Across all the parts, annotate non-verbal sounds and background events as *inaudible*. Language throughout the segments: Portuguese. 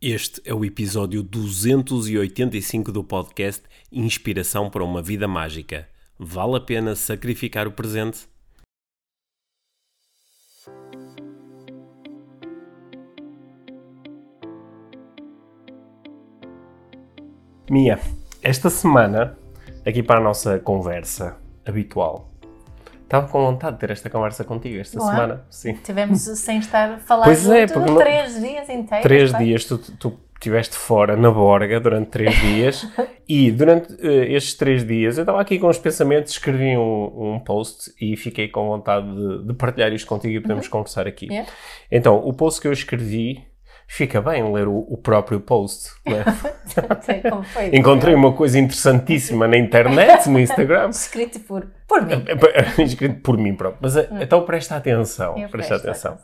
Este é o episódio 285 do podcast Inspiração para uma Vida Mágica. Vale a pena sacrificar o presente? Mia, esta semana, aqui para a nossa conversa habitual, estava com vontade de ter esta conversa contigo esta semana. Sim. Tivemos sem estar a falar Pois é, porque não- três dias inteiros. três pá. dias tu, tu estiveste fora na borga durante três dias *laughs* e durante eh, estes três dias eu estava aqui com os pensamentos, escrevi um, um post e fiquei com vontade de, de partilhar isto contigo e podemos conversar aqui. Yeah. Então, o post que eu escrevi, fica bem ler o, o próprio post. é? *laughs* Foi. Encontrei uma coisa interessantíssima na internet, no Instagram, *laughs* Escrito por, por mim. escrito por mim próprio. Mas eh, então presta atenção, Eu presta presto atenção.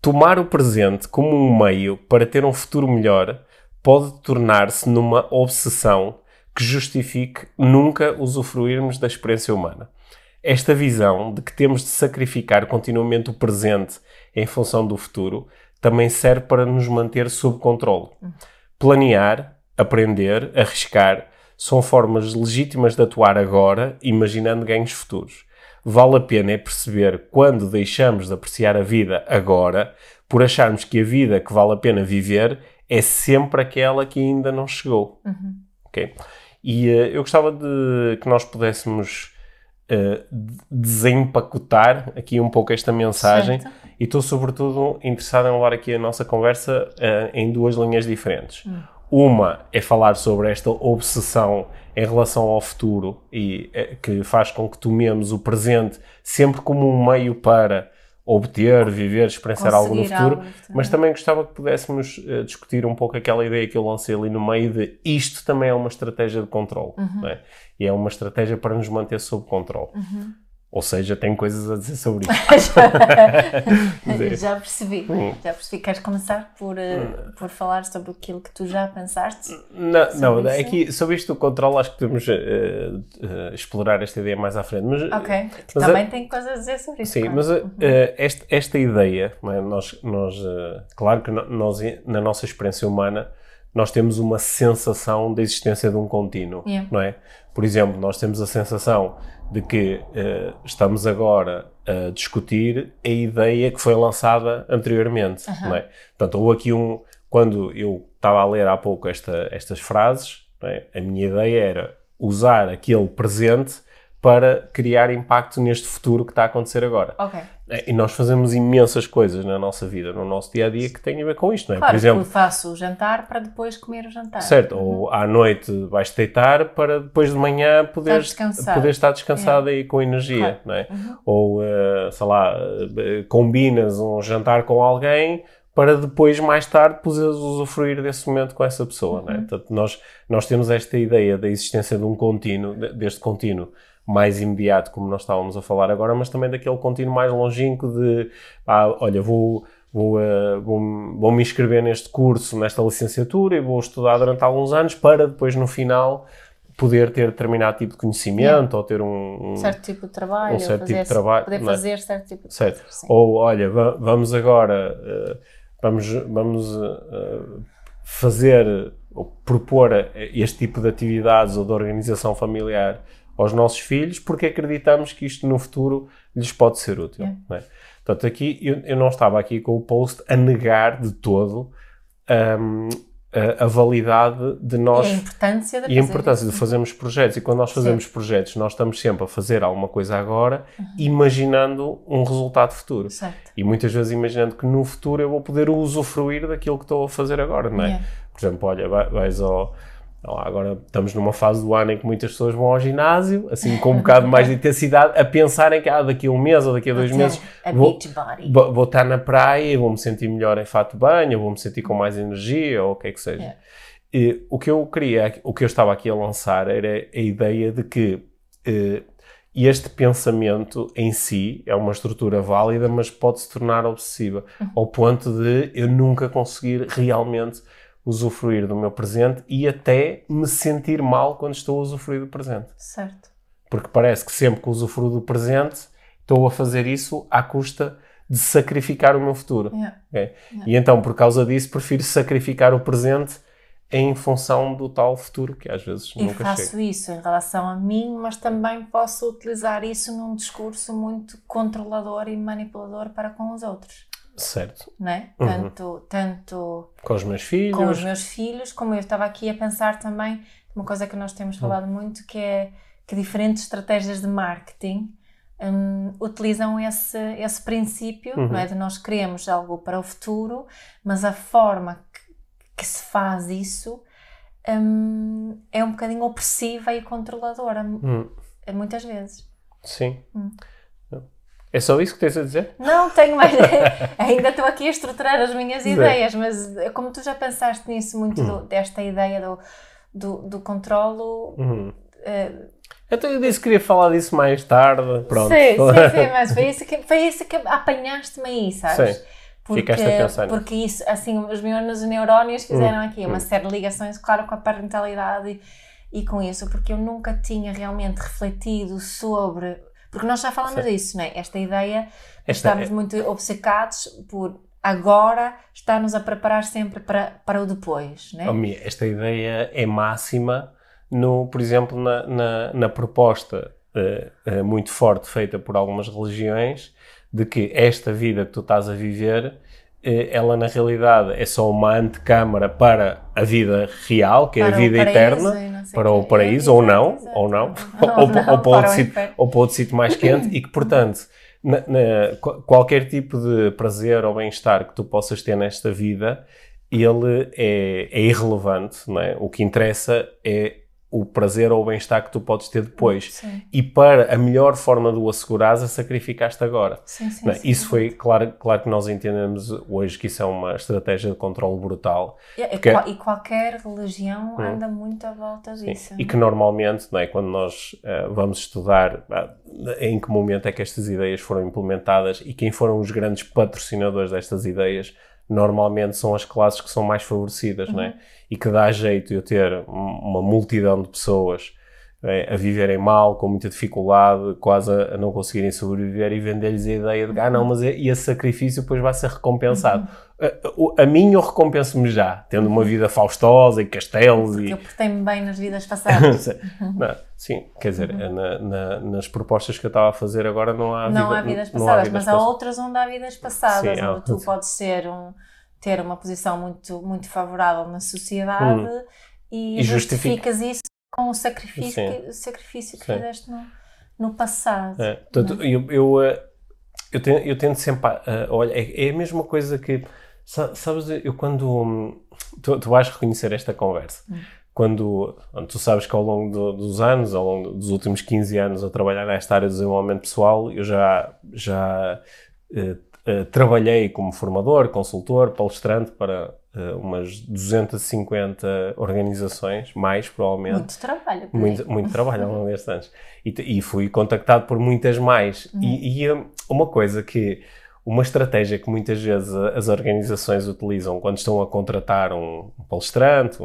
Tomar o presente como um meio para ter um futuro melhor pode tornar-se numa obsessão que justifique nunca usufruirmos da experiência humana. Esta visão de que temos de sacrificar continuamente o presente em função do futuro também serve para nos manter sob controle. Planear, aprender, arriscar são formas legítimas de atuar agora, imaginando ganhos futuros. Vale a pena é perceber quando deixamos de apreciar a vida agora por acharmos que a vida que vale a pena viver é sempre aquela que ainda não chegou. Ok? E eh, eu gostava de que nós pudéssemos de- desempacotar aqui um pouco esta mensagem Certo. E estou sobretudo interessado em levar aqui a nossa conversa eh, em duas linhas diferentes. Uma é falar sobre esta obsessão em relação ao futuro e eh, que faz com que tomemos o presente sempre como um meio para obter, viver, experienciar algo no futuro, algo no futuro. mas também gostava que pudéssemos eh, discutir um pouco aquela ideia que eu lancei ali no meio de isto também é uma estratégia de controle, Uhum. é? E é uma estratégia para nos manter sob controle. Uhum. Ou seja, tenho coisas a dizer sobre *laughs* isto. já percebi. Hum. Já percebi. Queres começar por, eh, por falar sobre aquilo que tu já pensaste? Não, não é isso? que sobre isto do controle acho que devemos eh, eh, explorar esta ideia mais à frente. Mas, Ok. Mas também a- tenho coisas a dizer sobre isso. Sim, claro. mas eh, esta, esta ideia, é? nós, nós claro que nós, na nossa experiência humana, nós temos uma sensação da existência de um contínuo, Yeah. não é? Por exemplo, nós temos a sensação de que eh, estamos agora a discutir a ideia que foi lançada anteriormente, não é? Portanto, houve aqui um... Quando eu estava a ler há pouco esta, estas frases, é? a minha ideia era usar aquele presente para criar impacto neste futuro que está a acontecer agora. Ok. É, E nós fazemos imensas coisas na nossa vida, no nosso dia a dia, que têm a ver com isto, não é? Claro, Por exemplo, eu faço o jantar para depois comer o jantar. certo, ou à noite vais deitar para depois de manhã poderes, poderes estar descansado e com energia, Claro. não é? Ou, eh, sei lá, eh, combinas um jantar com alguém para depois, mais tarde, poderes usufruir desse momento com essa pessoa, não é? Portanto, nós, nós temos esta ideia da existência de um contínuo, de- deste contínuo mais imediato, como nós estávamos a falar agora, mas também daquele contínuo mais longínquo de, ah, olha, vou, vou, eh, vou, vou me inscrever neste curso, nesta licenciatura e vou estudar durante alguns anos para depois, no final, poder ter determinado tipo de conhecimento ou ter um... um- certo tipo de trabalho, um certo fazer, tipo de trabalho, poder é? fazer certo tipo de Certo. Sim. Ou, olha, va- vamos agora, eh, vamos, vamos eh, fazer, ou propor este tipo de atividades ou de organização familiar aos nossos filhos porque acreditamos que isto no futuro lhes pode ser útil. Não é? Portanto, aqui, eu, eu não estava aqui com o post a negar de todo ahm, a, a validade de nós E a importância de e a importância de fazermos projetos. E quando nós fazemos projetos, nós estamos sempre a fazer alguma coisa agora, imaginando um resultado futuro. Certo. E muitas vezes imaginando que no futuro eu vou poder usufruir daquilo que estou a fazer agora, não é? Yeah. Por exemplo, olha, vai- vais ao. Agora estamos numa fase do ano em que muitas pessoas vão ao ginásio, assim com um bocado mais de intensidade, a pensarem que ah, daqui a um mês ou daqui a dois meses vou, vou estar na praia e vou-me sentir melhor em fato de banho, vou-me sentir com mais energia ou o que é que seja. Yeah. E o que eu queria, o que eu estava aqui a lançar era a ideia de que eh, este pensamento em si é uma estrutura válida, mas pode se tornar obsessiva, ao ponto de eu nunca conseguir realmente usufruir do meu presente e até me sentir mal quando estou a usufruir do presente. Certo. Porque parece que sempre que usufruo do presente, estou a fazer isso à custa de sacrificar o meu futuro. Yeah. ok? E então, por causa disso, prefiro sacrificar o presente em função do tal futuro que às vezes E nunca faço chega. isso em relação a mim, mas também posso utilizar isso num discurso muito controlador e manipulador para com os outros, Certo. não é? Uhum. Tanto, tanto Com os meus filhos. com os meus filhos, como eu estava aqui a pensar também, uma coisa que nós temos falado muito, que é que diferentes estratégias de marketing hum, utilizam esse, esse princípio, não é? De nós queremos algo para o futuro, mas a forma que, que se faz isso hum, é um bocadinho opressiva e controladora, Hum, muitas vezes. sim. Hum. É só isso que tens a dizer? Não tenho mais. *laughs* *laughs* Ainda estou aqui a estruturar as minhas Sim. ideias, mas como tu já pensaste nisso, muito do- Hum. desta ideia do, do, do controlo. Eh, Então eu disse que queria falar disso mais tarde. Pronto. Sim, sim, sim, *laughs* mas foi isso que, foi isso que apanhaste-me aí, sabes? Sim. Ficaste a pensar nisso. porque isso, assim, os meus neurónios fizeram aqui uma hum. série de ligações, claro, com a parentalidade e, e com isso, porque eu nunca tinha realmente refletido sobre. Porque nós já falamos Sim. disso, não é? Esta ideia, de Esta estamos é- muito obcecados por agora estar-nos a preparar sempre para, para o depois, não é? Oh, esta ideia é máxima, no, por exemplo, na, na, na proposta eh, eh, muito forte feita por algumas religiões de que esta vida que tu estás a viver, ela na realidade é só uma antecâmara para a vida real, que é a Para vida paraíso eterna, para o paraíso, É, ou não, ou não, Ou ou, não, ou, para para sítio, ou para outro sítio mais quente, e que, portanto, na- na- qu- qualquer tipo de prazer ou bem-estar que tu possas ter nesta vida, ele é, é irrelevante, não é? O que interessa é o prazer ou o bem-estar que tu podes ter depois. Sim, E para a melhor forma de o assegurares, a sacrificaste agora. sim, sim. É? Isso foi, claro, claro que nós entendemos hoje que isso é uma estratégia de controle brutal. E, Porque- qual- e qualquer religião Hum. anda muito à volta disso. E que normalmente, não é, quando nós eh, vamos estudar ah, em que momento é que estas ideias foram implementadas e quem foram os grandes patrocinadores destas ideias, normalmente são as classes que são mais favorecidas, não é? E que dá jeito eu ter um- uma multidão de pessoas eh, a viverem mal, com muita dificuldade, quase a, a não conseguirem sobreviver e vender-lhes a ideia de ah, não, mas esse sacrifício depois vai ser recompensado. A, o- a mim eu recompenso-me já, tendo uma vida faustosa e castelos e, Eu portei-me bem nas vidas passadas. *laughs* Sim. Não, sim, quer dizer, na- na- nas propostas que eu estava a fazer agora não há, não vida- há vidas passadas, vidas mas há passadas. outras onde há vidas passadas, Sim, há- onde tu podes ser um, ter uma posição muito, muito favorável na sociedade e, Hum. E justifica- justificas isso com o sacrifício, que, o sacrifício que Sim. fizeste no, no passado. É, portanto, eu, eu, eh, eu, tento, eu tento sempre. a- olha, é, é a mesma coisa que. sa- Sabes, eu quando. hum, Tu, tu vais reconhecer esta conversa. Quando. Tu sabes que ao longo do- dos anos, ao longo dos últimos 15 anos a trabalhar nesta área de desenvolvimento pessoal, eu já. já eh, eh, trabalhei como formador, consultor, palestrante para eh, umas 250 organizações, mais provavelmente. Muito trabalho. Muito, muito trabalho ao *laughs* longo destes anos. E, e fui contactado por muitas mais. E, e, hum, uma coisa que. Uma estratégia que muitas vezes as organizações utilizam quando estão a contratar um palestrante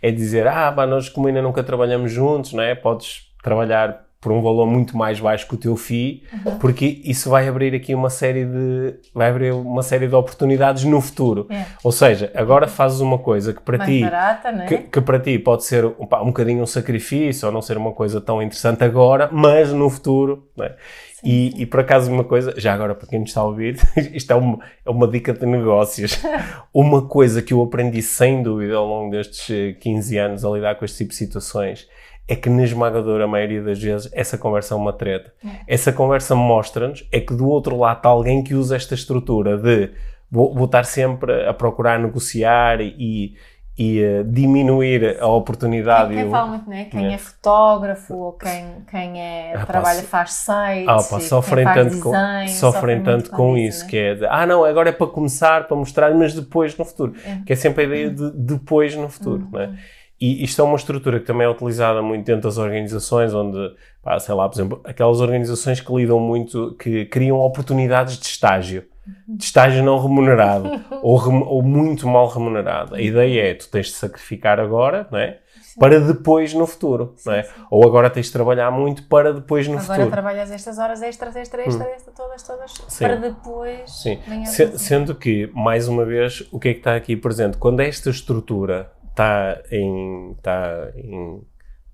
é dizer: Ah, pá, nós como ainda nunca trabalhamos juntos, não é? Podes trabalhar por um valor muito mais baixo que o teu FII, porque isso vai abrir aqui uma série de vai abrir uma série de oportunidades no futuro. É. Ou seja, agora fazes uma coisa que para Mais ti barata, é? que, que para ti pode ser um, pá, um bocadinho um sacrifício ou não ser uma coisa tão interessante agora, mas no futuro. é? e, e por acaso, uma coisa, já agora para quem nos está a ouvir, *laughs* isto é uma, é uma dica de negócios. *laughs* uma coisa que eu aprendi sem dúvida ao longo destes eh, 15 anos a lidar com este tipo de situações é que na esmagadora maioria das vezes essa conversa é uma treta. Essa conversa mostra-nos é que do outro lado está alguém que usa esta estrutura de vou, vou estar sempre a procurar negociar e, e eh, diminuir a oportunidade. Quem o- fala muito, não é? Quem É. é fotógrafo ou quem, quem é, Ah, pá, trabalha, so- faz sites, Ah, pá, sofrem quem tanto, com, design, sofrem muito tanto com isso, né? que é de, ah não, agora é para começar, para mostrar, mas depois no futuro. É. Que é sempre a ideia de depois no futuro, Uhum. não é? E isto é uma estrutura que também é utilizada muito dentro das organizações, onde, pá, sei lá, por exemplo, aquelas organizações que lidam muito, que criam oportunidades de estágio, de estágio não remunerado, *laughs* ou, rem, ou, muito mal remunerado. A ideia é, tu tens de sacrificar agora, não é? Para depois no futuro, sim, não é? Sim. Ou agora tens de trabalhar muito para depois no agora futuro. Agora trabalhas estas horas extras, extra, extra, hum. extra, todas, todas, para depois... Sim, Se, sendo que, mais uma vez, o que é que está aqui presente? Quando esta estrutura está em, tá em,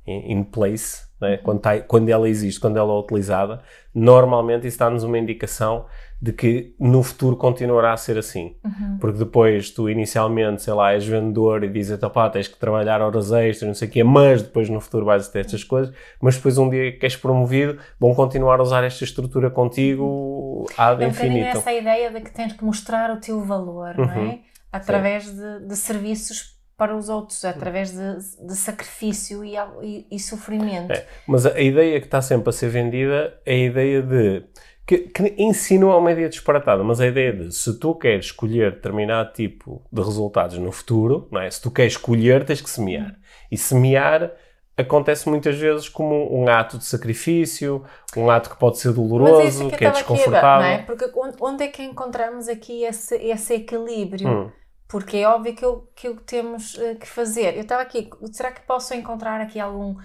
em, in place, né? quando, tá, quando ela existe, quando ela é utilizada, normalmente isso dá-nos uma indicação de que no futuro continuará a ser assim. Uhum. Porque depois tu inicialmente, sei lá, és vendedor e dizes, pá, tens que trabalhar horas extras, não sei o quê, mas depois no futuro vais ter estas coisas, mas depois um dia que és promovido, vão continuar a usar esta estrutura contigo ad é um infinito. essa ideia de que tens que mostrar o teu valor, uhum. não é? Uhum. Através de, de serviços para os outros através de, de sacrifício e, e, e sofrimento. É, mas a, a, ideia que está sempre a ser vendida é a ideia de. Que, que insinua uma ideia disparatada, mas a ideia de se tu queres escolher determinado tipo de resultados no futuro, não é? se tu queres escolher, tens que semear. E semear acontece muitas vezes como um ato de sacrifício, um ato que pode ser doloroso, que, que é desconfortável. Não é? Porque onde é que encontramos aqui esse, esse equilíbrio? Hum porque é óbvio que, eu, que temos uh, que fazer. Eu estava aqui, será que posso encontrar aqui algum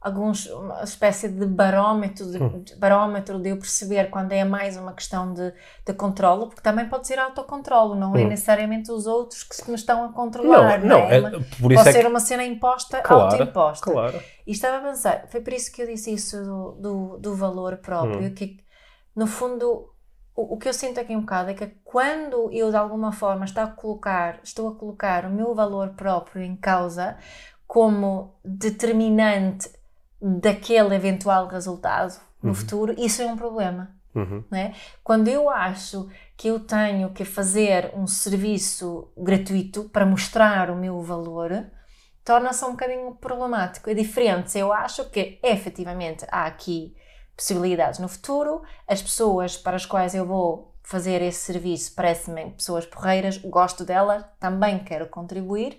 alguns uma espécie de barómetro de, hum. barómetro de eu perceber quando é mais uma questão de, de controle, porque também pode ser autocontrolo, não é hum. necessariamente os outros que me estão a controlar. Não, não, não é? é por isso pode é ser que... uma cena imposta, claro, autoimposta. Claro. E estava a pensar, foi por isso que eu disse isso do, do, do valor próprio, hum. que no fundo o, que eu sinto aqui um bocado é que quando eu de alguma forma estou a colocar, estou a colocar o meu valor próprio em causa como determinante daquele eventual resultado no uhum. futuro, isso é um problema. Uhum. Né? Quando eu acho que eu tenho que fazer um serviço gratuito para mostrar o meu valor, torna-se um bocadinho problemático. É diferente se eu acho que efetivamente há aqui possibilidades no futuro. As pessoas para as quais eu vou fazer esse serviço parecem-me pessoas porreiras, gosto delas, também quero contribuir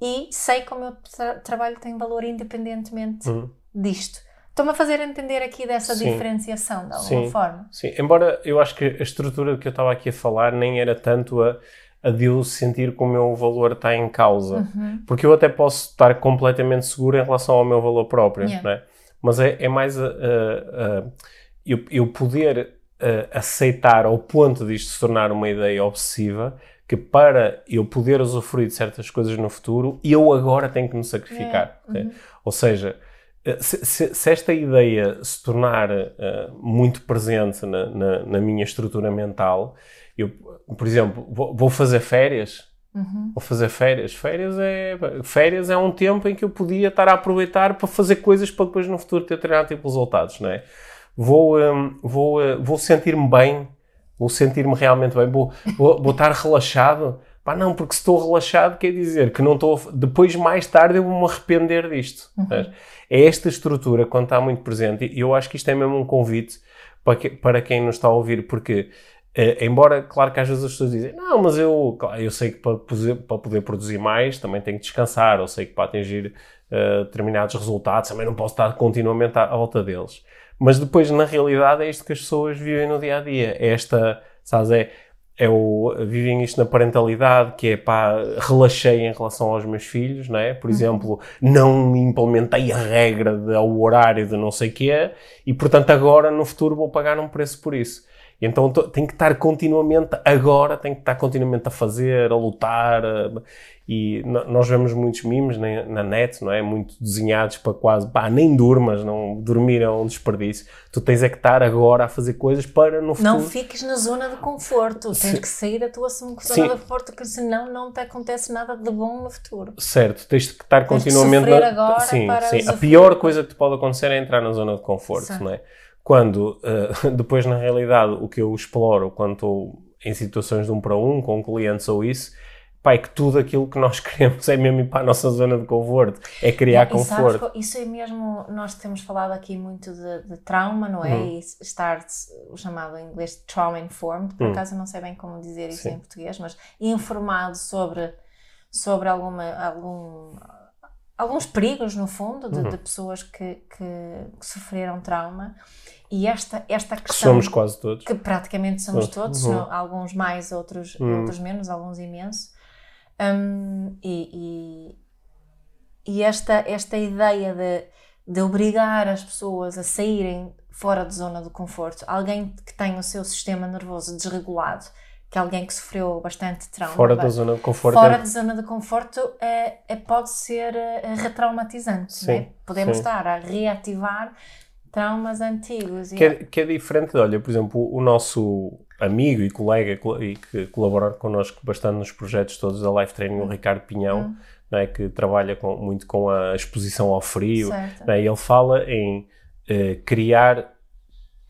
e sei que o meu tra trabalho tem valor independentemente uhum. disto. Estou-me a fazer entender aqui dessa Sim. diferenciação, de alguma Sim. forma. Sim, embora eu acho que a estrutura que eu estava aqui a falar nem era tanto a, a de eu sentir que o meu valor está em causa. Uhum. Porque eu até posso estar completamente seguro em relação ao meu valor próprio, yeah. né? Mas é, é mais a, a, a eu, eu, poder aceitar ao ponto disto se tornar uma ideia obsessiva que para eu poder usufruir de certas coisas no futuro, eu agora tenho que me sacrificar. É. Uhum. Ou seja, eh, se, se, se, esta ideia se tornar uh, muito presente na, na, na, minha estrutura mental, eu, por exemplo, vou, vou fazer férias, Uhum. Ou fazer férias. Férias é, férias é um tempo em que eu podia estar a aproveitar para fazer coisas para depois no futuro ter determinado tipo resultados, não é? Vou, um, vou, uh, vou sentir-me bem, vou sentir-me realmente bem, vou, vou, vou estar relaxado. Pá, não, porque se estou relaxado quer dizer que não estou. Depois, mais tarde, eu vou me arrepender disto. Uhum. É esta estrutura, quando está muito presente, e eu acho que isto é mesmo um convite para, que, para quem nos está a ouvir, porque Uh, embora, claro que às vezes as pessoas dizem, não, mas eu, eu sei que para poder, para poder produzir mais também tenho que descansar, eu sei que para atingir uh, determinados resultados também não posso estar continuamente à, à, volta deles. Mas depois, na realidade, é isto que as pessoas vivem no dia a dia. É esta, sabes, é, é o, vivem isto na parentalidade, que é pá, relaxei em relação aos meus filhos, não é? Por uhum. exemplo, não implementei a regra do horário de não sei o quê, e portanto agora no futuro vou pagar um preço por isso. E então tem que estar continuamente, agora, tem que estar continuamente a fazer, a lutar. A, e nós vemos muitos memes na, na, net, não é? Muito desenhados para quase, pá, nem durmas, não, dormir é um desperdício. Tu tens é que estar agora a fazer coisas para no futuro. Não fiques na zona de conforto, tens Sim. que sair da tua zona Sim. de conforto, porque senão não te acontece nada de bom no futuro. Certo, tens que estar tens continuamente. Que agora sim, sim. A pior coisa que te pode acontecer é entrar na zona de conforto, Sim. não é? Quando, uh, *laughs* depois, na realidade, o que eu exploro quando estou em situações de um para um, com clientes ou isso, pá, é que tudo aquilo que nós *laughs* queremos é mesmo ir para a nossa zona de conforto, é criar e, conforto. Sabes, isso é mesmo, nós temos falado aqui muito de, de trauma, não é? Uhum. E estar, o chamado em inglês trauma informed, por uhum. acaso não sei bem como dizer isso Sim. em português, mas informado sobre, sobre alguma, algum alguns perigos, no fundo, de, uhum. de pessoas que, que, que, sofreram trauma. E esta, esta questão. Que somos quase todos. Que praticamente somos todos, uhum. não, alguns mais, outros, uhum. outros menos, alguns imenso. Um, e, e, e, esta, esta ideia de, de obrigar as pessoas a saírem fora da zona do conforto, alguém que tem o seu sistema nervoso desregulado, que é alguém que sofreu bastante trauma. Fora da zona de conforto. Fora é... da zona de conforto é, é pode ser é, retraumatizante. Sim, né? Podemos sim. estar a reativar traumas antigos. Que, é, que é diferente, olha, por exemplo, o nosso amigo e colega e que colabora connosco bastante nos projetos todos da Life Training, o hum. Ricardo Pinhão, hum. é, que trabalha com, muito com a exposição ao frio. É? Ele fala em uh, criar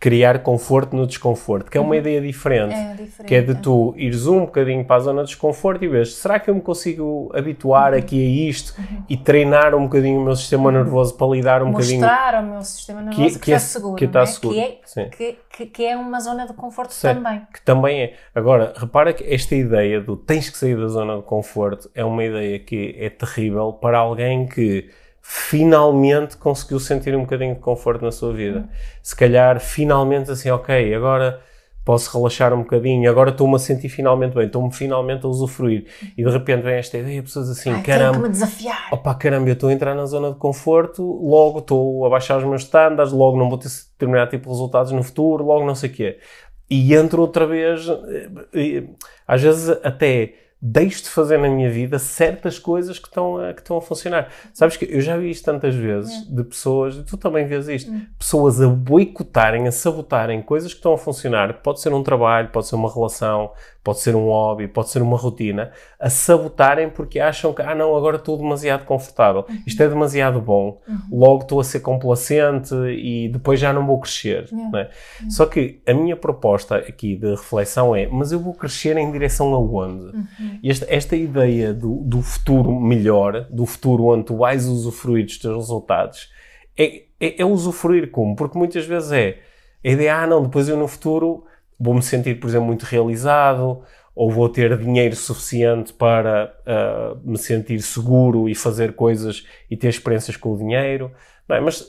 criar conforto no desconforto, que é uma uhum. ideia diferente, é diferente, que é de tu ires um bocadinho para a zona de desconforto e vês, será que eu me consigo habituar uhum. aqui a isto uhum. e treinar um bocadinho o meu sistema nervoso para lidar um Mostrar bocadinho... Mostrar ao meu sistema nervoso que, que, que está é, seguro, que está é? seguro, que, é, que, é uma zona de conforto também. Que também é. Agora, repara que esta ideia do tens que sair da zona de conforto é uma ideia que é terrível para alguém que finalmente conseguiu sentir um bocadinho de conforto na sua vida. Se calhar, finalmente, assim, ok, agora posso relaxar um bocadinho, agora estou-me a sentir finalmente bem, estou-me finalmente a usufruir. E de repente vem esta ideia, pessoas assim, Ai, caramba. Me desafiar. Opa, caramba, eu estou a entrar na zona de conforto, logo estou a baixar os meus estándares, logo não vou ter determinado tipo de resultados no futuro, logo não sei o quê. E entro outra vez, eh, às vezes até deixo de fazer na minha vida certas coisas que estão a, que estão a funcionar. Sabes que eu já vi isto tantas vezes é. de pessoas, tu também vês isto, é. pessoas a boicotarem, a sabotarem coisas que estão a funcionar. Pode ser um trabalho, pode ser uma relação, pode ser um hobby, pode ser uma rotina, a sabotarem porque acham que, ah não, agora estou demasiado confortável, uhum. isto é demasiado bom, uhum. logo estou a ser complacente e depois já não vou crescer. Yeah. É? Só que a minha proposta aqui de reflexão é, mas eu vou crescer em direção aonde? Uhum. Esta, esta ideia do, do futuro melhor, do futuro onde tu vais usufruir dos teus resultados, é, é, é usufruir como? Porque muitas vezes é a ideia, ah não, depois eu no futuro vou-me sentir, por exemplo, muito realizado, ou vou ter dinheiro suficiente para uh, me sentir seguro e fazer coisas e ter experiências com o dinheiro. Mas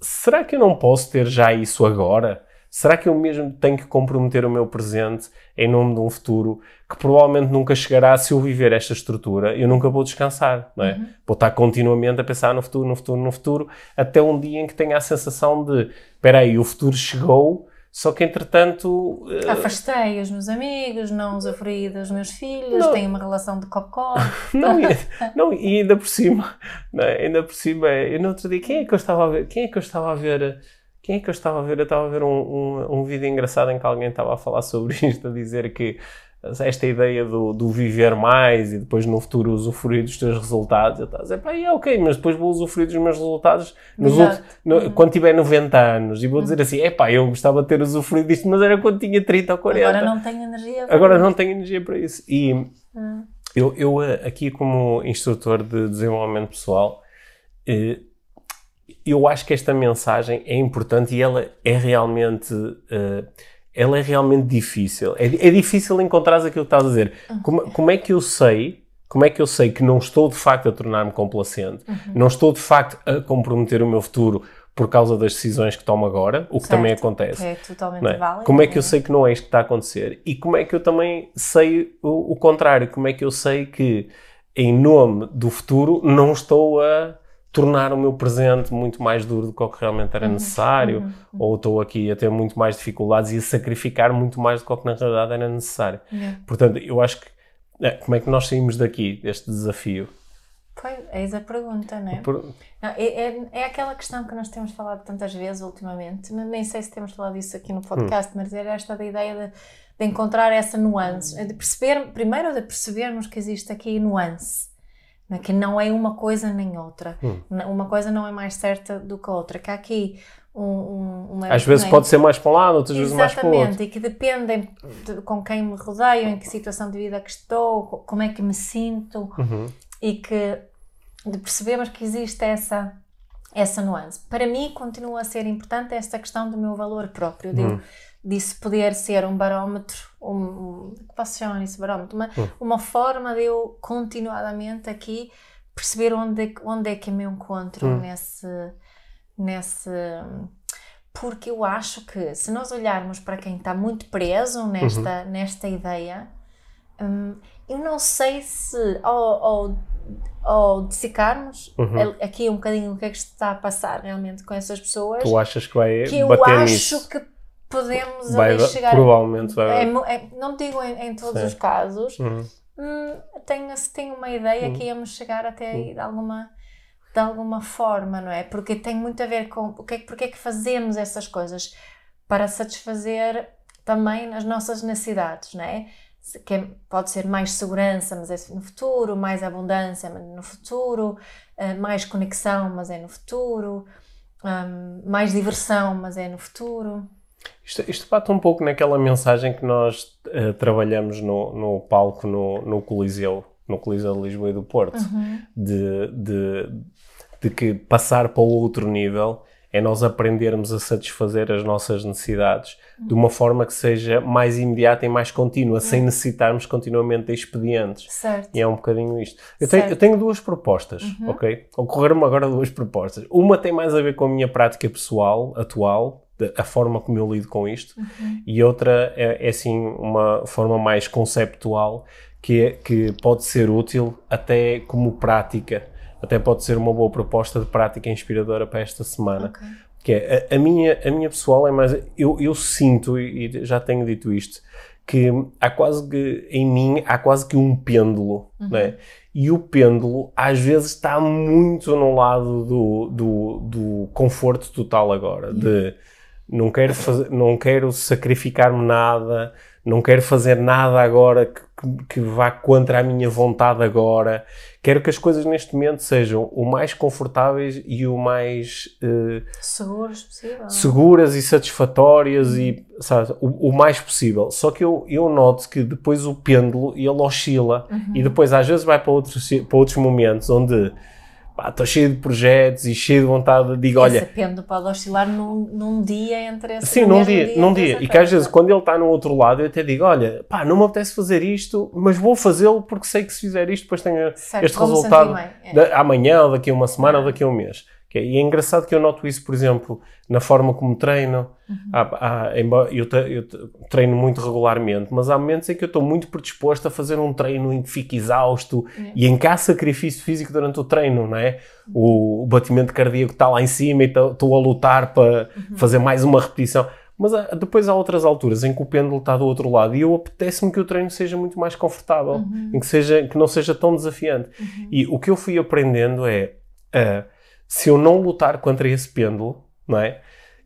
será que eu não posso ter já isso agora? Será que eu mesmo tenho que comprometer o meu presente em nome de um futuro que provavelmente nunca chegará se eu viver esta estrutura? Eu nunca vou descansar, não é? Uhum. Vou estar continuamente a pensar no futuro, no futuro, no futuro, até um dia em que tenha a sensação de espera aí, o futuro chegou, só que entretanto. Uh... Afastei os meus amigos, não usufruí dos meus filhos, não. tenho uma relação de cocó. *laughs* não, e, não, e ainda por cima, é? ainda por cima, eu no outro dia, quem é que eu estava a ver? Quem é que eu estava a ver? Quem é que eu estava a ver? Eu estava a ver um, um, um vídeo engraçado em que alguém estava a falar sobre *laughs* isto, a dizer que esta ideia do, do, viver mais e depois no futuro usufruir dos teus resultados. Eu estava a dizer, pá, é ok, mas depois vou usufruir dos meus resultados nos outros, no, uhum. quando tiver 90 anos. E vou dizer assim, é pá, eu gostava de ter usufruído disto, mas era quando tinha 30 ou 40. Agora não tenho energia para Agora não tenho energia para isso. E uhum. eu, eu, aqui como instrutor de desenvolvimento pessoal, eh, eu acho que esta mensagem é importante e ela é realmente. Ela é realmente difícil. É, é difícil encontrar aquilo que estás a dizer. Uhum. Como, como, é que eu sei? Como é que eu sei que não estou de facto a tornar-me complacente? Uhum. Não estou de facto a comprometer o meu futuro por causa das decisões que tomo agora, o que certo, também acontece. Que é totalmente é? válido. Como é que eu sei que não é isto que está a acontecer? E como é que eu também sei o, o contrário? Como é que eu sei que, em nome do futuro, não estou a tornar o meu presente muito mais duro do que o que realmente era uhum, necessário, uhum, uhum. ou estou aqui a ter muito mais dificuldades e a sacrificar muito mais do que o que na realidade era necessário. Yeah. Portanto, eu acho que é, como é que nós saímos daqui deste desafio? Pois, eis a pergunta, não é? Por... Não, é, é? é, aquela questão que nós temos falado tantas vezes ultimamente, nem sei se temos falado isso aqui no podcast, hum. mas era esta da ideia de, de encontrar essa nuance, de perceber, primeiro de percebermos que existe aqui nuance? Que não é uma coisa nem outra. Hum. Uma coisa não é mais certa do que a outra. Que há aqui um, um, uma. Às vezes pode ser mais para um lado, outras vezes mais para o outro. Exatamente, e que dependem de, com quem me rodeio, em que situação de vida que estou, como é que me sinto, uhum. e que de percebermos que existe essa, essa nuance. Para mim, continua a ser importante esta questão do meu valor próprio. De uhum disso poder ser um barómetro, um, que posso chamar isso barómetro, uma, hum. uma forma de eu continuadamente aqui perceber onde, é onde é que eu me encontro hum. nesse, nesse. Porque eu acho que se nós olharmos para quem está muito preso nesta, uhum. nesta ideia, hum, eu não sei se ao, ao, ao dissecarmos uhum. aqui um bocadinho o que é que está a passar realmente com essas pessoas. Tu achas que vai que eu bater acho nisso? que podemos vai, ali chegar. Provavelmente vai. É, é, não digo em, em todos Sim. os casos. Uhum. Hum, tenho, tenho uma ideia uhum. que íamos chegar até aí de alguma de alguma forma, não é? Porque tem muito a ver com o que é, porque é que fazemos essas coisas para satisfazer também as nossas necessidades, não é? Que é, pode ser mais segurança, mas é no futuro, mais abundância, mas no futuro, eh, mais conexão, mas é no futuro, hum, mais diversão, mas é no futuro. Isto, isto bate um pouco naquela mensagem que nós uh, trabalhamos no, no palco no, no Coliseu, no Coliseu de Lisboa e do Porto, uhum. de, de, de que passar para o outro nível é nós aprendermos a satisfazer as nossas necessidades de uma forma que seja mais imediata e mais contínua, sem necessitarmos continuamente de expedientes. Certo. E é um bocadinho isto. Eu tenho, eu tenho duas propostas, uhum. ok? Ocorreram-me agora duas propostas. Uma tem mais a ver com a minha prática pessoal, atual, a forma como eu lido com isto, uhum. e outra é, é assim uma forma mais conceptual que, é, que pode ser útil até como prática até pode ser uma boa proposta de prática inspiradora para esta semana. Okay. Que é, a, a, minha, a minha pessoal é mais. Eu, eu sinto, e já tenho dito isto, que há quase que, em mim, há quase que um pêndulo, uhum. né? E o pêndulo, às vezes, está muito no lado do, do, do conforto total agora, uhum. de não quero, fazer, não quero sacrificar-me nada, não quero fazer nada agora que, que, que, vá contra a minha vontade agora. Quero que as coisas neste momento sejam o mais confortáveis e o mais seguras possível. Seguras e satisfatórias e sabe, o, o, mais possível. Só que eu, eu noto que depois o pêndulo ele oscila uhum. e depois às vezes vai para outros, para outros momentos onde estou cheio de projetos e cheio de vontade, digo, olha... Esse pode oscilar num, num dia entre esse Sim, num dia, dia, num dia. E que às vezes, quando ele está no outro lado, eu até digo, olha, pá, não me apetece fazer isto, mas vou fazê-lo porque sei que se fizer isto, depois tenho certo, este resultado é. amanhã, ou daqui a uma semana, ou daqui a um mês. É, e é engraçado que eu noto isso, por exemplo, na forma como treino. Uhum. Há, há, eu, treino muito regularmente, mas há momentos em que eu estou muito predisposto a fazer um treino em que fico exausto uhum. e em que há sacrifício físico durante o treino, não é? O, o batimento cardíaco está lá em cima e estou a lutar para uhum. fazer mais uma repetição. Mas há, depois há outras alturas em que o pêndulo está do outro lado e eu apetece-me que o treino seja muito mais confortável, uhum. em que, seja, que não seja tão desafiante. Uhum. E o que eu fui aprendendo é. Uh, se eu não lutar contra esse pêndulo, não é?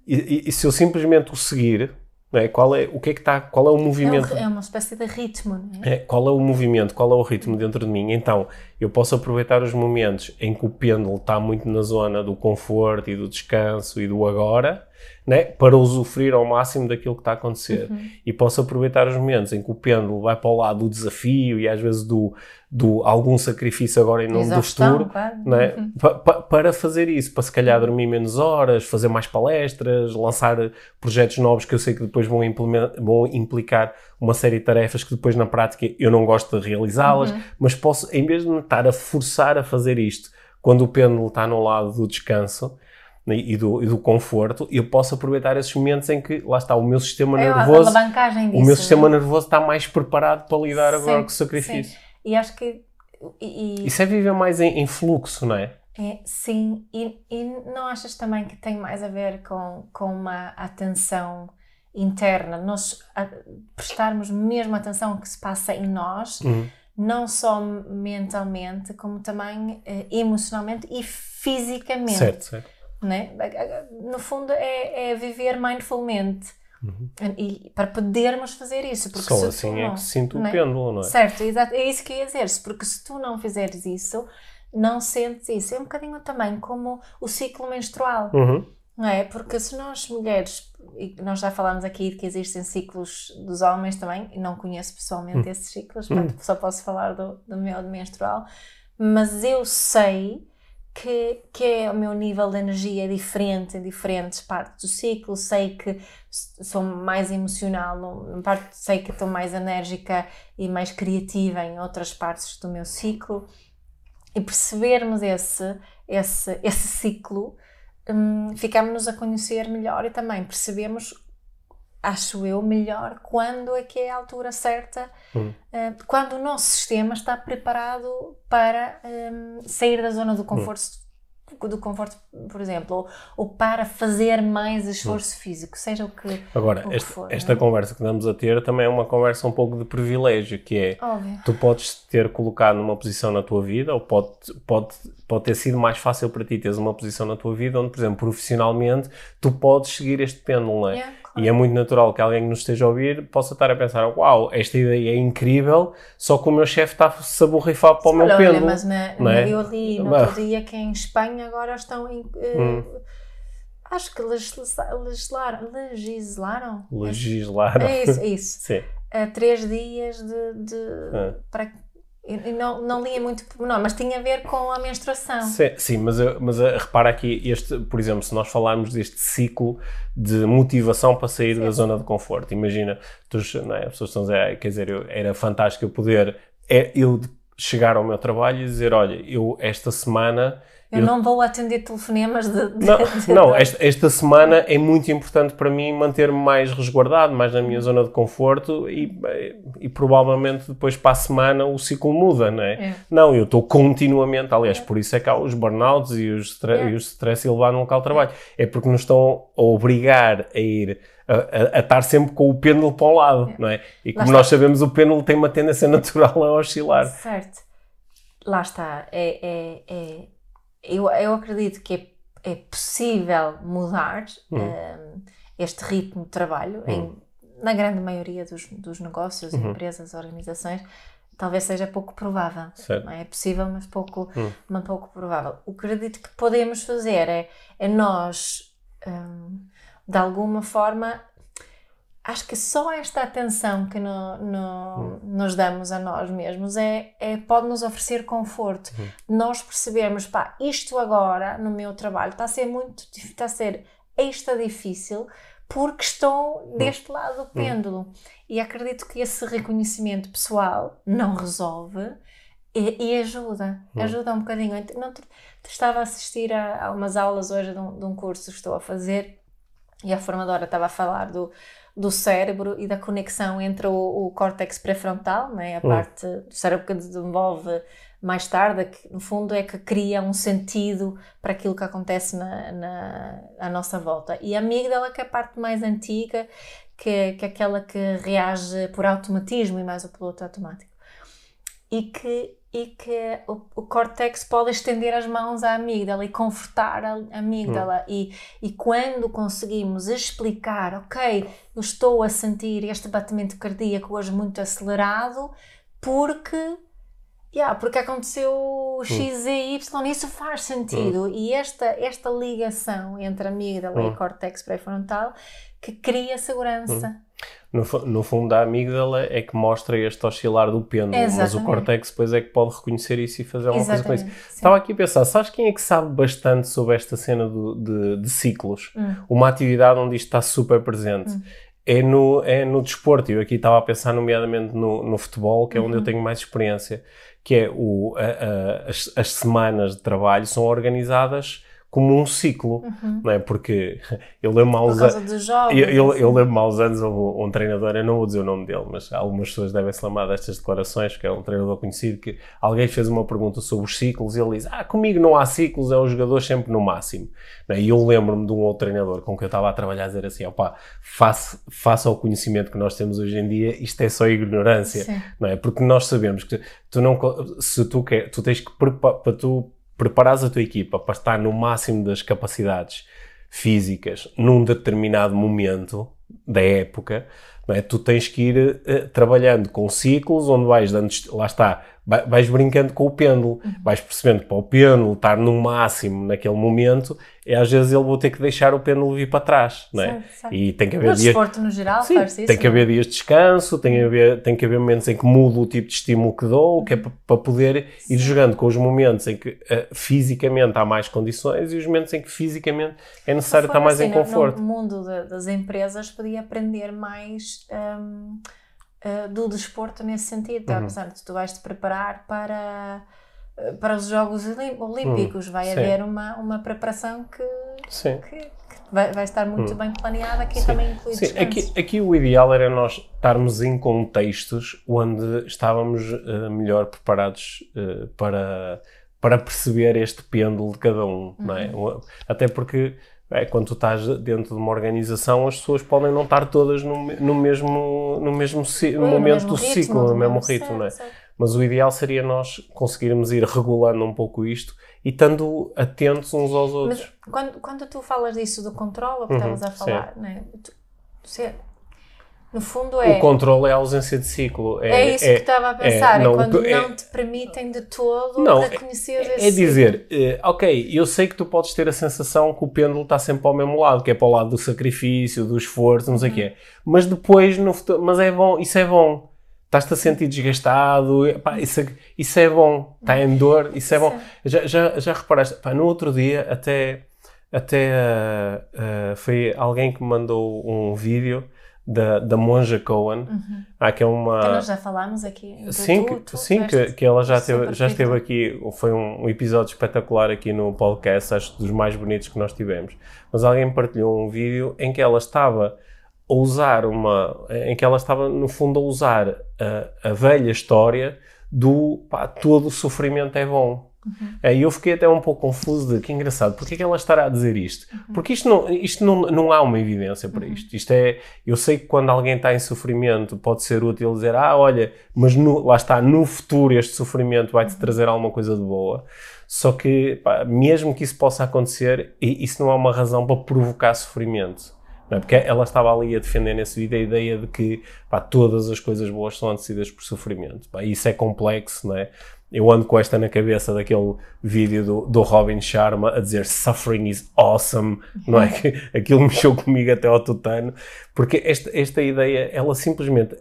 E, e, e se eu simplesmente o seguir, não é? Qual é o que é que está? Qual é o movimento? É, é uma espécie de ritmo, não é? é? Qual é o movimento? Qual é o ritmo dentro de mim? Então eu posso aproveitar os momentos em que o pêndulo está muito na zona do conforto e do descanso e do agora né, para usufruir ao máximo daquilo que está a acontecer. Uhum. E posso aproveitar os momentos em que o pêndulo vai para o lado do desafio e às vezes do, do algum sacrifício agora em nome do futuro, claro. né, uhum. pa, pa, para fazer isso, para se calhar dormir menos horas, fazer mais palestras, lançar projetos novos que eu sei que depois vão, vão implicar uma série de tarefas que depois na prática eu não gosto de realizá-las, uhum. mas posso, em vez de me estar a forçar a fazer isto, quando o pêndulo está no lado do descanso, e do, e do conforto, eu posso aproveitar esses momentos em que, lá está, o meu sistema é nervoso. disso, o meu sistema né? nervoso está mais preparado para lidar sim, agora com o sacrifício. Sim. E acho que. E, Isso é viver mais em, em fluxo, não é? É, sim, e, e, não achas também que tem mais a ver com, com uma atenção interna, nós prestarmos mesmo atenção ao que se passa em nós, uhum. não só mentalmente, como também eh, emocionalmente e fisicamente. Certo, certo né? No fundo, é, é viver mindfulmente. Uhum. E para podermos fazer isso. Porque Só assim é não, é que sinto o pêndulo, não é? Certo, exato, é isso que eu ia dizer. Porque se tu não fizeres isso, não sentes isso. É um bocadinho também como o ciclo menstrual. Uhum. Não é? Porque se nós mulheres, e nós já falámos aqui de que existem ciclos dos homens também, e não conheço pessoalmente uhum. esses ciclos, portanto, só posso falar do, do meu menstrual, mas eu sei que, que é o meu nível de energia diferente em diferentes partes do ciclo. Sei que sou mais emocional, numa parte sei que estou mais enérgica e mais criativa em outras partes do meu ciclo. e percebermos esse, esse, *laughs* esse ciclo, um, ficamos-nos a conhecer melhor e também percebemos, acho eu, melhor quando é que é a altura certa, hum. uh, quando o nosso sistema está preparado para um, sair da zona do conforto. Hum do conforto, por exemplo, ou, ou para fazer mais esforço hum. físico, seja o que Agora, o esta, for, esta conversa que estamos a ter também é uma conversa um pouco de privilégio, que é Óbvio. tu podes ter colocado numa posição na tua vida, ou pode, pode, pode ter sido mais fácil para ti teres uma posição na tua vida onde, por exemplo, profissionalmente, tu podes seguir este pêndulo, não é? Yeah. E é muito natural que alguém que nos esteja a ouvir possa estar a pensar: Uau, esta ideia é incrível, só que o meu chefe está-se a borrifar para o meu pêndulo. mas na, não é? eu li no outro dia que em Espanha agora estão em. Uh, hum. Acho que legislaram. Legislaram? Legislaram. É isso, é isso. *laughs* Sim. A três dias de. de ah. para eu não, não lia muito não, mas tinha a ver com a menstruação. Sim, sim mas, mas eh, repara aqui, este, por exemplo, se nós falarmos deste ciclo de motivação para sair sim. da zona de conforto, imagina, tu, não é, as pessoas estão a dizer, quer dizer, eu, era fantástico eu poder, é, eu chegar ao meu trabalho e dizer, olha, eu esta semana eu, eu, não vou atender telefonemas de. de não, de... não esta, esta, semana é muito importante para mim manter-me mais resguardado, mais na minha zona de conforto e, e provavelmente depois para a semana o ciclo muda, não é? é. Não, eu estou continuamente, aliás, é. por isso é que há os burnouts e os, é. e os stress elevados no local de trabalho. É porque nos estão a obrigar a ir. A, a, a, estar sempre com o pêndulo para o lado, é. não é? E como nós sabemos, o pêndulo tem uma tendência *laughs* natural a oscilar. Certo. Lá está. É, é, é eu, eu acredito que é, é possível mudar hum. um, este ritmo de trabalho hum. em, na grande maioria dos, dos negócios, uhum. empresas, organizações. Talvez seja pouco provável. É? é? possível, mas pouco, hum. mas pouco provável. O que acredito que podemos fazer é, é nós, um, de alguma forma, acho que só esta atenção que no, no, hum. nos damos a nós mesmos é, é pode nos oferecer conforto. Hum. Nós percebemos, pá, isto agora no meu trabalho está a ser muito, está a ser extra difícil porque estou hum. deste lado do pêndulo. E acredito que esse reconhecimento pessoal não resolve e, e ajuda, ajuda um bocadinho. Não, estava a assistir a, a umas aulas hoje de um, de um curso que estou a fazer e a formadora estava a falar do do cérebro e da conexão entre o, o córtex pré-frontal, né, a hum. parte do cérebro que desenvolve mais tarde, que no fundo é que cria um sentido para aquilo que acontece na, na à nossa volta. E a amígdala, que é a parte mais antiga, que, que é aquela que reage por automatismo e mais o piloto automático. E que e que o, o córtex pode estender as mãos à amígdala e confortar a amígdala. Hum. E, e quando conseguimos explicar, ok, eu estou a sentir este batimento cardíaco hoje muito acelerado, porque. Yeah, porque aconteceu X e Y, isso faz sentido. Hum. E esta, esta ligação entre a amígdala hum. e o córtex pré-frontal que cria segurança. Hum. No, no, fundo, a amígdala é que mostra este oscilar do pêndulo, Exatamente. mas o córtex depois é que pode reconhecer isso e fazer alguma Exatamente. coisa com isso. Sim. Estava aqui a pensar, sabes quem é que sabe bastante sobre esta cena do, de, de, ciclos? Hum. Uma atividade onde isto está super presente. Hum. É no, é no desporto. Eu aqui estava a pensar, nomeadamente, no, no futebol, que é onde eu uhum. tenho mais experiência, que é o, a, a, as, as semanas de trabalho são organizadas como um ciclo, uhum. não é? Porque eu lembro-me aos anos. Eu, eu, eu lembro-me aos anos, um, um, treinador, eu não vou dizer o nome dele, mas algumas pessoas devem se lembrar destas declarações, que é um treinador conhecido, que alguém fez uma pergunta sobre os ciclos e ele diz: Ah, comigo não há ciclos, é o jogador sempre no máximo. É? E eu lembro-me de um outro treinador com que eu estava a trabalhar a dizer assim: opá, face, face ao conhecimento que nós temos hoje em dia, isto é só ignorância, Sim. não é? Porque nós sabemos que tu não, se tu quer, tu tens que preparar, para tu preparares a tua equipa para estar no máximo das capacidades físicas num determinado momento da época, é? tu tens que ir uh, trabalhando com ciclos onde vais dando, lá está, vais brincando com o pêndulo, uhum. vais percebendo que para o pêndulo estar no máximo naquele momento, e às vezes ele vou ter que deixar o pêndulo vir para trás, não é? Certo, certo. E tem que haver no dias... desporto no geral Sim, isso, tem que haver dias de descanso, tem que uhum. haver, tem que haver momentos em que mudo o tipo de estímulo que dou, que é para, para poder Sim. ir jogando com os momentos em que uh, fisicamente há mais condições e os momentos em que fisicamente é necessário estar mais assim, em conforto. No mundo de, das empresas podia aprender mais... Um, uh, do desporto nesse sentido. Tá? Uhum. Portanto, tu vais te preparar para, eh, para os Jogos Olímpicos. Hum, vai sim. haver uma, uma preparação que, que, que vai, vai, estar muito hum. bem planeada, aqui sim. também inclui sim. Aqui, aqui o ideal era nós estarmos em contextos onde estávamos uh, melhor preparados uh, para, para perceber este pêndulo de cada um, uhum. não é? Uhum. Até porque é, quando tu estás dentro de uma organização, as pessoas podem não estar todas no, no mesmo, no mesmo no momento do ritmo, ciclo, no mesmo ritmo, certo, não é? Mas o ideal seria nós conseguirmos ir regulando um pouco isto e estando atentos uns aos outros. Mas quando, quando tu falas disso do controle, o que uhum, estavas a falar, né? tu, tu, no fundo é. O controle é a ausência de ciclo. É, é isso é, que estava a pensar, é, não, é quando é, não te permitem de todo não, reconhecer é, esse. É dizer, uh, ok, eu sei que tu podes ter a sensação que o pêndulo está sempre ao mesmo lado, que é para o lado do sacrifício, do esforço, não sei o uhum. quê. Mas depois, no futuro, mas é bom, isso é bom. Estás-te a sentir desgastado, pá, isso, é, isso é bom. Está em dor, isso é bom. Já, já, já reparaste, pá, no outro dia até, até uh, uh, foi alguém que me mandou um vídeo da, da Monja Cohen. Uhum. Ah, que é uma... Que nós já falámos aqui. Sim, tu, tu, sim que, que ela já, teve, já esteve aqui. Foi um, um, episódio espetacular aqui no podcast, acho dos mais bonitos que nós tivemos. Mas alguém partilhou um vídeo em que ela estava a usar uma. em que ela estava, no fundo, a usar a, a velha história do pá, todo o sofrimento é bom. Uhum. E eu fiquei até um pouco confuso de que engraçado, porque é que ela estará a dizer isto? Uhum. Porque isto, não, isto não, não há uma evidência para uhum. isto. Isto é, eu sei que quando alguém está em sofrimento pode ser útil dizer, ah, olha, mas no, lá está, no futuro este sofrimento vai-te uhum. trazer alguma coisa de boa. Só que, pá, mesmo que isso possa acontecer, isso não é uma razão para provocar sofrimento. Não é? Porque ela estava ali a defender nesse vídeo a ideia de que pá, todas as coisas boas são antecidas por sofrimento. Pá, isso é complexo, não é? Eu ando com esta na cabeça daquele vídeo do, do Robin Sharma a dizer suffering is awesome, não é? Que *laughs* aquilo mexeu comigo até ao tutano, porque esta, esta ideia, ela simplesmente.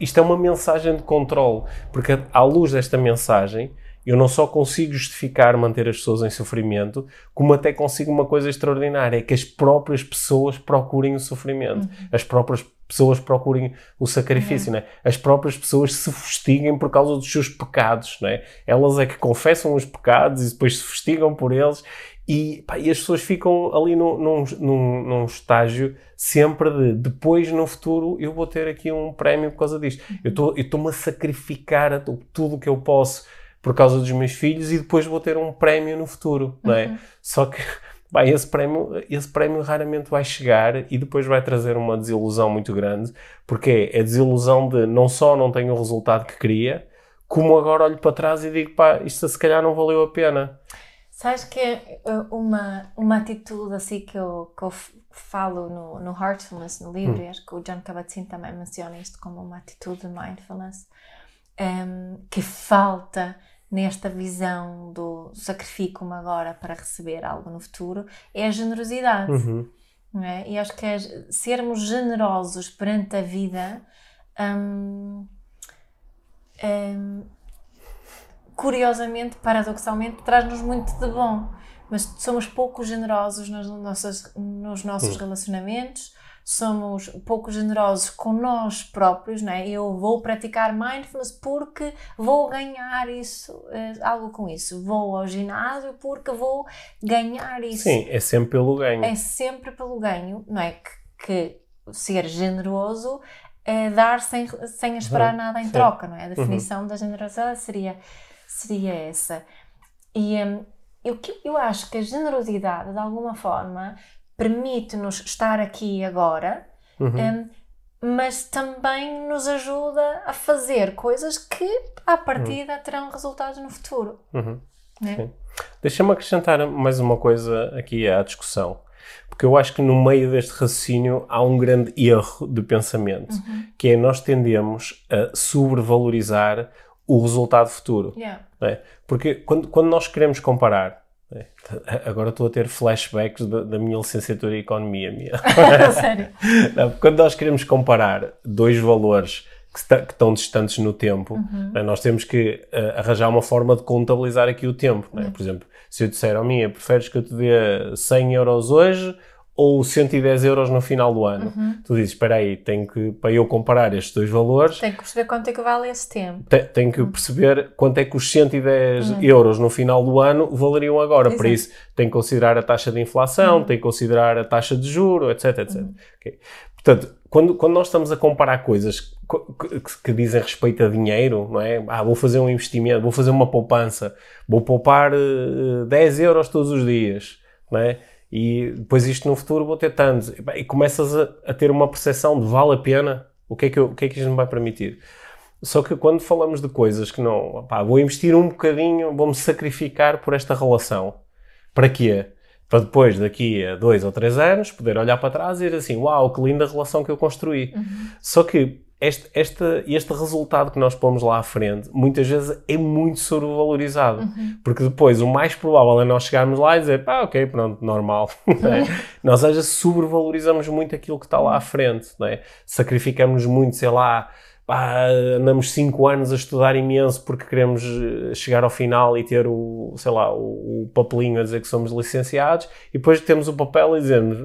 Isto é uma mensagem de controle, porque à luz desta mensagem, eu não só consigo justificar manter as pessoas em sofrimento, como até consigo uma coisa extraordinária, é que as próprias pessoas procurem o sofrimento. Uhum. As próprias pessoas procurem o sacrifício, uhum. né? As próprias pessoas se fustiguem por causa dos seus pecados, né? Elas é que confessam os pecados e depois se fustigam por eles e, pá, e as pessoas ficam ali num, num, num, num, estágio sempre de depois no futuro eu vou ter aqui um prémio por causa disto. Uhum. Eu estou-me a sacrificar tudo o que eu posso por causa dos meus filhos e depois vou ter um prémio no futuro, não é? Uhum. Só que *laughs* bem, esse prémio, esse prémio raramente vai chegar e depois vai trazer uma desilusão muito grande, porque é a desilusão de não só não tenho o resultado que queria, como agora olho para trás e digo, pá, isto se calhar não valeu a pena. Sabes que é uma, uma atitude assim que eu, que eu falo no, no Heartfulness, no livro, hum. acho que o John Kabat-Zinn também menciona isto como uma atitude de mindfulness, um, ehm, que falta nesta visão do sacrifico-me agora para receber algo no futuro, é a generosidade. Uhum. É? E acho que é sermos generosos perante a vida, hum, hum, curiosamente, paradoxalmente, traz-nos muito de bom. Mas somos pouco generosos nos nossos, nos nossos relacionamentos, somos pouco generosos com nós próprios, né? Eu vou praticar mindfulness porque vou ganhar isso, uh, algo com isso. Vou ao ginásio porque vou ganhar isso. Sim, é sempre pelo ganho. É sempre pelo ganho, não é? Que, que ser generoso é dar sem, sem esperar uhum, nada em sim. troca, não é? A uhum. definição uhum. da generosidade seria, seria essa. E um, eu, eu acho que a generosidade, de alguma forma, permite-nos estar aqui e agora, uhum. um, mas também nos ajuda a fazer coisas que, à partida, uhum. terão resultados no futuro. Uhum. Né? Deixa-me acrescentar mais uma coisa aqui à discussão. Porque eu acho que no meio deste raciocínio há um grande erro de pensamento, uhum. que é nós tendemos a sobrevalorizar o resultado futuro. Yeah. É? Porque quando, quando nós queremos comparar. Agora estou a ter flashbacks da, da minha licenciatura em Economia. Minha. *laughs* Sério? *laughs* Não, quando nós queremos comparar dois valores que, está, que estão distantes no tempo, uhum. né, nós temos que uh, arranjar uma forma de contabilizar aqui o tempo. Né? Uhum. Por exemplo, se eu disser ao oh, minha, preferes que eu te dê 100 euros hoje ou 110 euros no final do ano. Uhum. Tu dizes, espera aí, tenho que, para eu comparar estes dois valores, Tenho que perceber quanto é que vale esse tempo. te- tenho que perceber quanto é que os 110 euros no final do ano valeriam agora. Para Uhum. Exato. isso, tenho que considerar a taxa de inflação, tenho que considerar a taxa de juro, etc, etc. Uhum. Ok. Portanto, quando, quando nós estamos a comparar coisas co- que, que dizem respeito a dinheiro, não é? Ah, vou fazer um investimento, vou fazer uma poupança, vou poupar eh, 10 euros todos os dias, não é? E depois isto no futuro vou ter tantos. E, começas a, a ter uma percepção de vale a pena? O que é que, eu, o que, é que isto me vai permitir? Só que quando falamos de coisas que não, pá, vou investir um bocadinho, vou-me sacrificar por esta relação. Para quê? Para depois, daqui a dois ou três anos, poder olhar para trás e dizer assim: Uau, que linda relação que eu construí. Só que este, este, este resultado que nós pomos lá à frente, muitas vezes é muito sobrevalorizado. Porque depois o mais provável é nós chegarmos lá e dizer: Pá, ok, pronto, normal. *laughs* é? Nós às vezes sobrevalorizamos muito aquilo que está lá à frente. É? Sacrificamos muito, sei lá. Pá, andamos 5 anos a estudar imenso porque queremos eh, chegar ao final e ter o, sei lá, o, o papelinho a dizer que somos licenciados e depois temos o papel e dizemos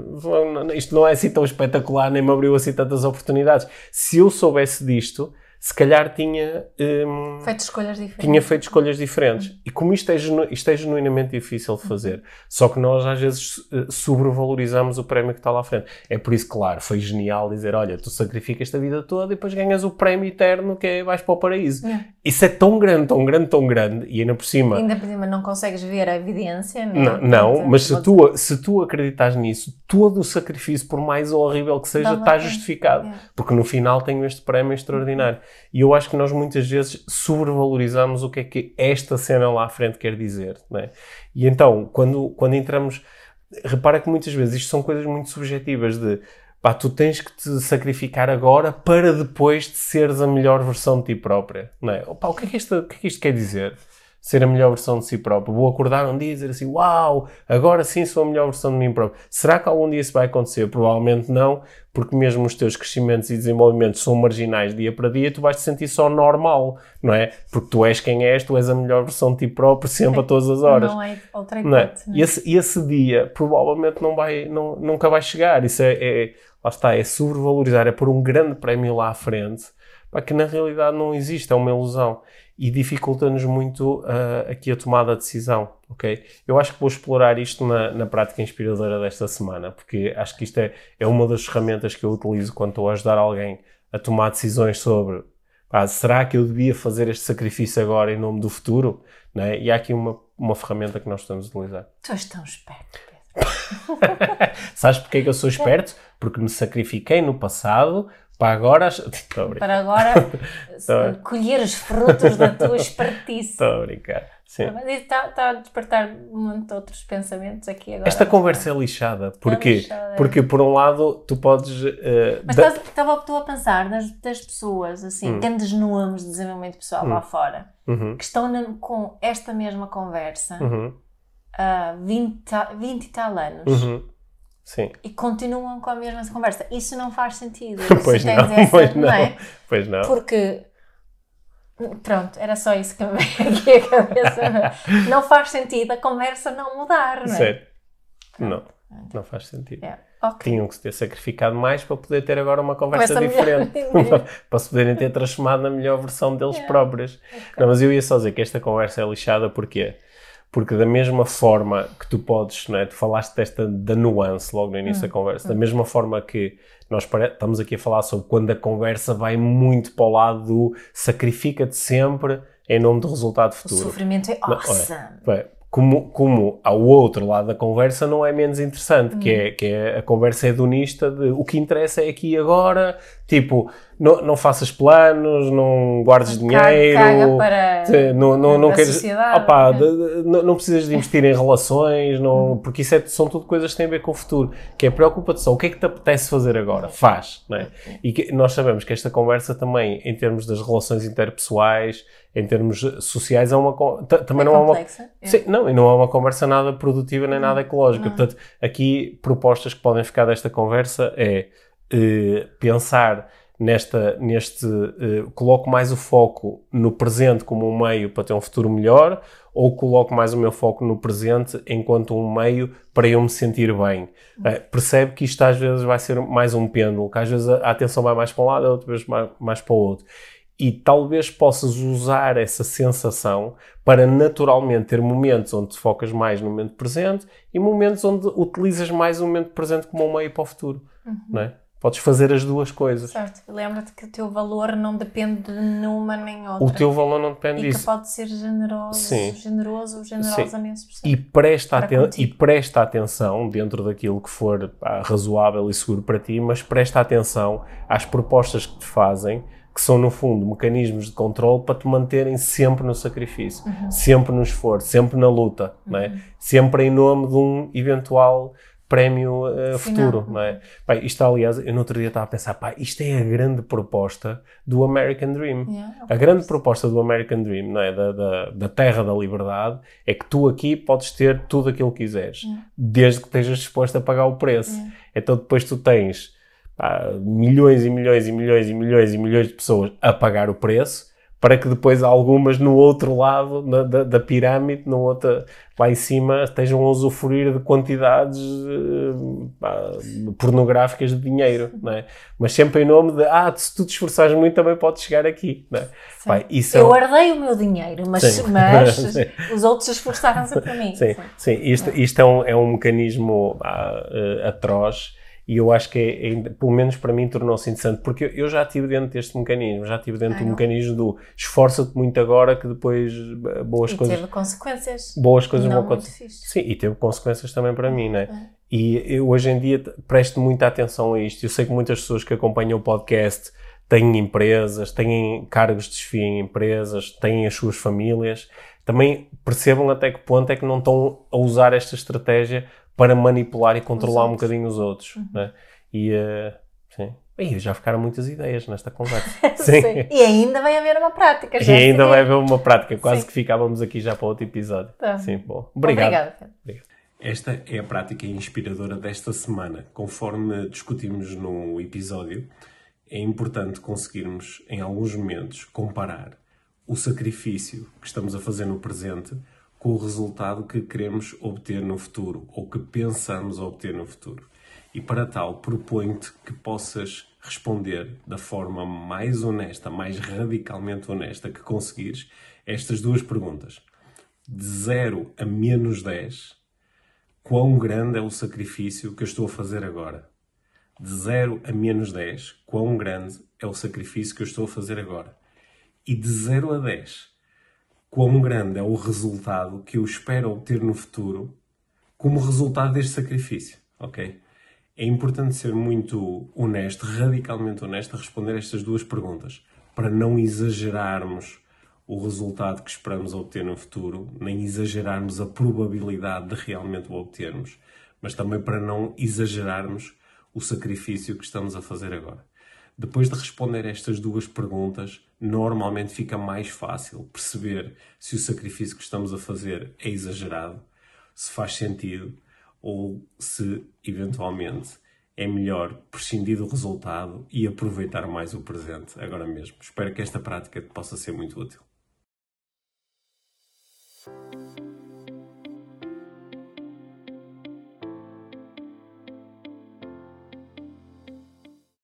isto não é assim tão espetacular, nem me abriu assim tantas oportunidades. Se eu soubesse disto, se calhar tinha, hum, Feito escolhas diferentes. tinha feito escolhas diferentes. E como isto é, genu- isto é genuinamente difícil de fazer, só que nós às vezes eh, sobrevalorizamos o prémio que está lá à frente. É por isso, claro, foi genial dizer: olha, tu sacrificas a vida toda e depois ganhas o prémio eterno que é vais para o paraíso. Yeah. Isso é tão grande, tão grande, tão grande, e ainda por cima. Ainda por cima não consegues ver a evidência? Não, não, Portanto, mas se tu, se tu acreditas nisso, todo o sacrifício, por mais horrível que seja, está justificado. Yeah. Porque no final tenho este prémio extraordinário. E eu acho que nós muitas vezes sobrevalorizamos o que é que esta cena lá à frente quer dizer. Não é? E então, quando, quando entramos. Repara que muitas vezes isto são coisas muito subjetivas de. Pá, tu tens que te sacrificar agora para depois de seres a melhor versão de ti própria. Não é? Opa, o, que é que isto, o que é que isto quer dizer? Ser a melhor versão de si próprio. Vou acordar um dia e dizer assim: Uau, agora sim sou a melhor versão de mim próprio. Será que algum dia isso vai acontecer? Provavelmente não, porque mesmo os teus crescimentos e desenvolvimentos são marginais dia para dia, tu vais te sentir só normal, não é? Porque tu és quem és, tu és a melhor versão de ti próprio sempre a todas as horas. Não é outra Não é? hipótese. E esse, e esse dia provavelmente não vai, não, nunca vai chegar. Isso é, é- lá está, é sobrevalorizar, é pôr um grande prémio lá à frente, para que na realidade não existe, é uma ilusão. E dificulta-nos muito ah, aqui a tomada de decisão, ok? Eu acho que vou explorar isto na, na prática inspiradora desta semana, porque acho que isto é, é uma das ferramentas que eu utilizo quando estou a ajudar alguém a tomar decisões sobre será que eu devia fazer este sacrifício agora em nome do futuro? Não é? E há aqui uma, uma ferramenta que nós estamos a utilizar. Tu és tão esperto, Pedro. *laughs* Sabes porque é que eu sou esperto? Porque me sacrifiquei no passado para agora. Estou. *laughs* Para agora *laughs* Tá. colher os frutos da tua espertice. Estou a brincar. Sim. Está, está a despertar muito outros pensamentos aqui agora. Esta conversa é lixada. Porquê? lixada, é. Porque, por um lado, tu podes. eh, Mas da- estava estou a pensar das, das pessoas, assim, grandes nomes de desenvolvimento pessoal lá fora, Uhum, que estão na- com esta mesma conversa uhum, há 20, ta- 20 e tal anos uhum. Sim. e continuam com a mesma conversa. Isso não faz sentido. *laughs* Pois não, essa- pois não. é? Pois não. Porque. Pronto, era só isso que me *laughs* veio aqui à cabeça. Não faz sentido a conversa não mudar, não é? Sério. Não. Não faz sentido. É, ok. Tinham que se ter sacrificado mais para poder ter agora uma conversa melhor. diferente. *laughs* para se poderem ter transformado na melhor versão deles próprios. Não, mas eu ia só dizer que esta conversa é lixada porquê? Porque da mesma forma que tu podes, não é? tu falaste desta da nuance logo no início da conversa, da mesma forma que nós estamos aqui a falar sobre quando a conversa vai muito para o lado do sacrifica-te sempre em nome do resultado O futuro. sofrimento é Não, awesome. Bem, como, como ao outro lado da conversa não é menos interessante, que, é, que é a conversa hedonista de o que interessa é aqui e agora, tipo, não, não faças planos, não guardes dinheiro, para- te- não, não, não queres, de- não, não precisas de investir em relações, não, porque isso é- são tudo coisas que têm a ver com o futuro, que é preocupa-te só, o que é que te apetece fazer agora? Faz, não é? E que- nós sabemos que esta conversa também, em termos das relações interpessoais, em termos sociais, é uma, também É não é uma complexa. É. Sim, não, e não é uma conversa nada produtiva nem nada ecológica. Portanto, aqui propostas que podem ficar desta conversa é eh, pensar nesta, neste, uh, coloco mais o foco no presente como um meio para ter um futuro melhor ou coloco mais o meu foco no presente enquanto um meio para eu me sentir bem. Uh, percebe que isto às vezes vai ser mais um pêndulo, que às vezes a, a atenção vai mais para um lado, outras vezes mais, mais para o outro. E talvez possas usar essa sensação para naturalmente ter momentos onde te focas mais no momento presente e momentos onde utilizas mais o momento presente como um meio para o futuro. Uhum. Não é? Podes fazer as duas coisas. Certo. Lembra-te que o teu valor não depende de nenhuma nem outra. O teu valor não depende e disso. E que pode ser generoso, Sim. generoso, generosa Sim. nesse processo. E presta, aten e presta atenção, dentro daquilo que for pá, razoável e seguro para ti, mas presta atenção às propostas que te fazem, que são, no fundo, mecanismos de controle para te manterem sempre no sacrifício, uhum. sempre no esforço, sempre na luta, uhum. não é? Uhum. sempre em nome de um eventual prémio uh, futuro, não é? Isto, aliás, eu no outro dia estava a pensar, pá, isto é a grande proposta do American Dream. Yeah, a grande proposta do American Dream, não é? Da, da, da, terra da liberdade, é que tu aqui podes ter tudo aquilo que quiseres, yeah. desde que estejas disposto a pagar o preço. Yeah. Então depois tu tens pá, milhões e milhões e milhões e milhões e milhões de pessoas a pagar o preço, para que depois algumas no outro lado na, da, da, pirâmide, no outro, lá em cima, estejam a usufruir de quantidades uh, pornográficas de dinheiro, não é? Mas sempre em nome de, ah, se tu te esforçares muito também podes chegar aqui, não é? É Eu herdei o meu dinheiro, mas, *laughs* mas *laughs* os outros esforçaram-se para mim. Sim, sim. sim. Isto, isto é, um, é um mecanismo ah, uh, atroz e eu acho que, é, é, pelo menos para mim, tornou-se interessante, porque eu, já estive dentro deste mecanismo, já estive dentro ah, do mecanismo do esforça-te muito agora que depois eh, boas e coisas. teve consequências. Boas coisas vão acontecer. Sim, e teve consequências também para mim, né? Ah. E eu hoje em dia presto muita atenção a isto. Eu sei que muitas pessoas que acompanham o podcast têm empresas, têm cargos de desfio em empresas, têm as suas famílias. Também percebam até que ponto é que não estão a usar esta estratégia para manipular e controlar um bocadinho os outros. Uhum. Né? E, uh, sim. E já ficaram muitas ideias nesta conversa. *laughs* sim. sim. E ainda vai haver uma prática. Já e ainda vai haver uma prática. Quase sim. que ficávamos aqui já para outro episódio. Tá. Sim, bom. Obrigado. Obrigado. Esta é a prática inspiradora desta semana. Conforme discutimos no episódio, é importante conseguirmos, em alguns momentos, comparar o sacrifício que estamos a fazer no presente com o resultado que queremos obter no futuro ou que pensamos obter no futuro. E para tal, proponho-te que possas responder da forma mais honesta, mais radicalmente honesta que conseguires estas duas perguntas. De 0 a menos 10, quão grande é o sacrifício que eu estou a fazer agora? De 0 a menos 10, quão grande é o sacrifício que eu estou a fazer agora? E de 0 a 10, quão grande é o resultado que eu espero obter no futuro como resultado deste sacrifício, ok? É importante ser muito honesto, radicalmente honesto, a responder estas duas perguntas, para não exagerarmos o resultado que esperamos obter no futuro, nem exagerarmos a probabilidade de realmente o obtermos, mas também para não exagerarmos o sacrifício que estamos a fazer agora. Depois de responder estas duas perguntas, normalmente fica mais fácil perceber se o sacrifício que estamos a fazer é exagerado, se faz sentido ou se, eventualmente, é melhor prescindir do resultado e aproveitar mais o presente agora mesmo. Espero que esta prática te possa ser muito útil.